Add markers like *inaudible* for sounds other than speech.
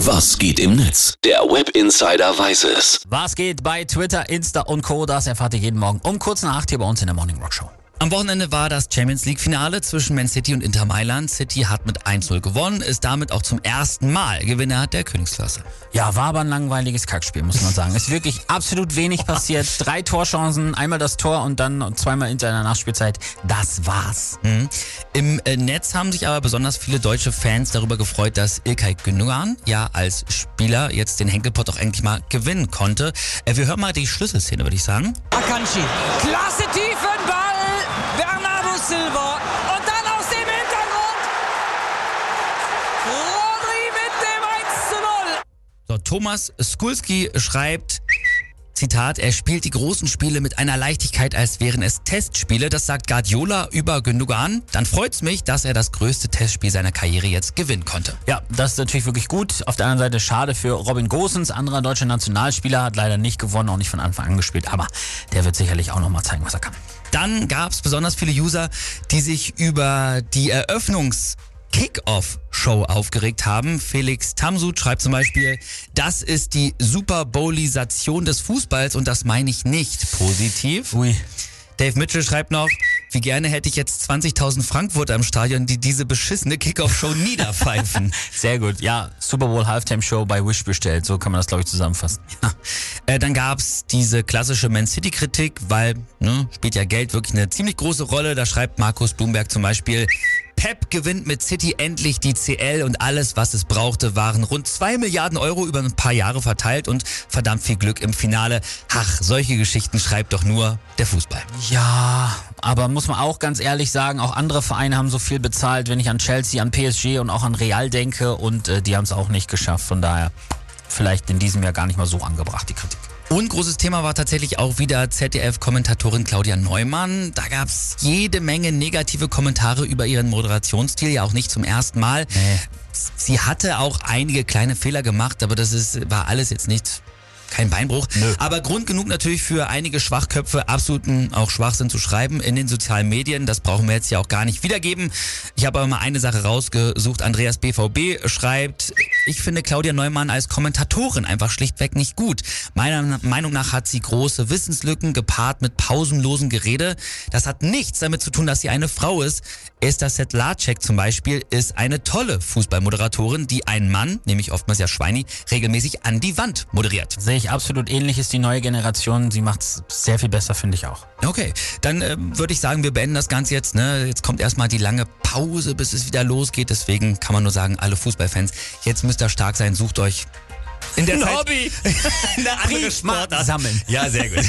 Was geht im Netz? Der Web Insider weiß es. Was geht bei Twitter, Insta und Co. Das erfahrt ihr jeden Morgen um kurz nach 8 hier bei uns in der Morning Rock Show. Am Wochenende war das Champions League Finale zwischen Man City und Inter Mailand. City hat mit 1-0 gewonnen, ist damit auch zum ersten Mal Gewinner der Königsklasse. Ja, war aber ein langweiliges Kackspiel, muss man sagen. Ist wirklich absolut wenig *laughs* passiert. Drei Torchancen, einmal das Tor und dann zweimal in der Nachspielzeit. Das war's. Mhm. Im äh, Netz haben sich aber besonders viele deutsche Fans darüber gefreut, dass Ilkay Gündogan ja als Spieler jetzt den Henkelpott auch endlich mal gewinnen konnte. Äh, wir hören mal die Schlüsselszene, würde ich sagen. Akanji, klasse Tiefenball! Silva und dann aus dem Hintergrund Rodri mit dem 1 zu 0. So, Thomas Skulski schreibt, Zitat, er spielt die großen Spiele mit einer Leichtigkeit, als wären es Testspiele. Das sagt Guardiola über Gündogan. Dann freut's mich, dass er das größte Testspiel seiner Karriere jetzt gewinnen konnte. Ja, das ist natürlich wirklich gut. Auf der anderen Seite schade für Robin Gosens, anderer deutscher Nationalspieler, hat leider nicht gewonnen, auch nicht von Anfang an gespielt, aber der wird sicherlich auch nochmal zeigen, was er kann. Dann gab's besonders viele User, die sich über die Eröffnungs- Kickoff-Show aufgeregt haben. Felix Tamsut schreibt zum Beispiel, das ist die Super Bowlisation des Fußballs und das meine ich nicht positiv. Ui. Dave Mitchell schreibt noch, wie gerne hätte ich jetzt 20.000 Frankfurter im Stadion, die diese beschissene Kickoff-Show *laughs* niederpfeifen. Sehr gut. Ja, Super Bowl Halftime Show bei Wish bestellt. So kann man das, glaube ich, zusammenfassen. *laughs* Ja. Äh, dann gab's diese klassische Man City-Kritik, weil ne, spielt ja Geld wirklich eine ziemlich große Rolle. Da schreibt Markus Bloomberg zum Beispiel, Pep gewinnt mit City endlich die CL und alles, was es brauchte, waren rund zwei Milliarden Euro über ein paar Jahre verteilt und verdammt viel Glück im Finale. Ach, solche Geschichten schreibt doch nur der Fußball. Ja, aber muss man auch ganz ehrlich sagen, auch andere Vereine haben so viel bezahlt, wenn ich an Chelsea, an PSG und auch an Real denke und äh, die haben es auch nicht geschafft. Von daher vielleicht in diesem Jahr gar nicht mal so angebracht, die Kritik. Und großes Thema war tatsächlich auch wieder ZDF-Kommentatorin Claudia Neumann. Da gab's jede Menge negative Kommentare über ihren Moderationsstil, ja auch nicht zum ersten Mal. Nee. Sie hatte auch einige kleine Fehler gemacht, aber das ist, war alles jetzt nicht kein Beinbruch. Nö. Aber Grund genug natürlich für einige Schwachköpfe absoluten auch Schwachsinn zu schreiben in den sozialen Medien. Das brauchen wir jetzt ja auch gar nicht wiedergeben. Ich habe aber mal eine Sache rausgesucht. Andreas BVB schreibt, ich finde Claudia Neumann als Kommentatorin einfach schlichtweg nicht gut. Meiner Meinung nach hat sie große Wissenslücken gepaart mit pausenlosen Gerede. Das hat nichts damit zu tun, dass sie eine Frau ist. Esther Sedlacek zum Beispiel ist eine tolle Fußballmoderatorin, die einen Mann, nämlich oftmals ja Schweini, regelmäßig an die Wand moderiert. Sehe ich absolut ähnlich, ist die neue Generation. Sie macht's sehr viel besser, finde ich auch. Okay, dann äh, würde ich sagen, wir beenden das Ganze jetzt. Ne? Jetzt kommt erstmal die lange Pause, bis es wieder losgeht. Deswegen kann man nur sagen, alle Fußballfans, jetzt müsst ihr stark sein, sucht euch in der Ein Zeit Hobby. *laughs* eine andere Sportart. sammeln. Ja, sehr gut. *laughs*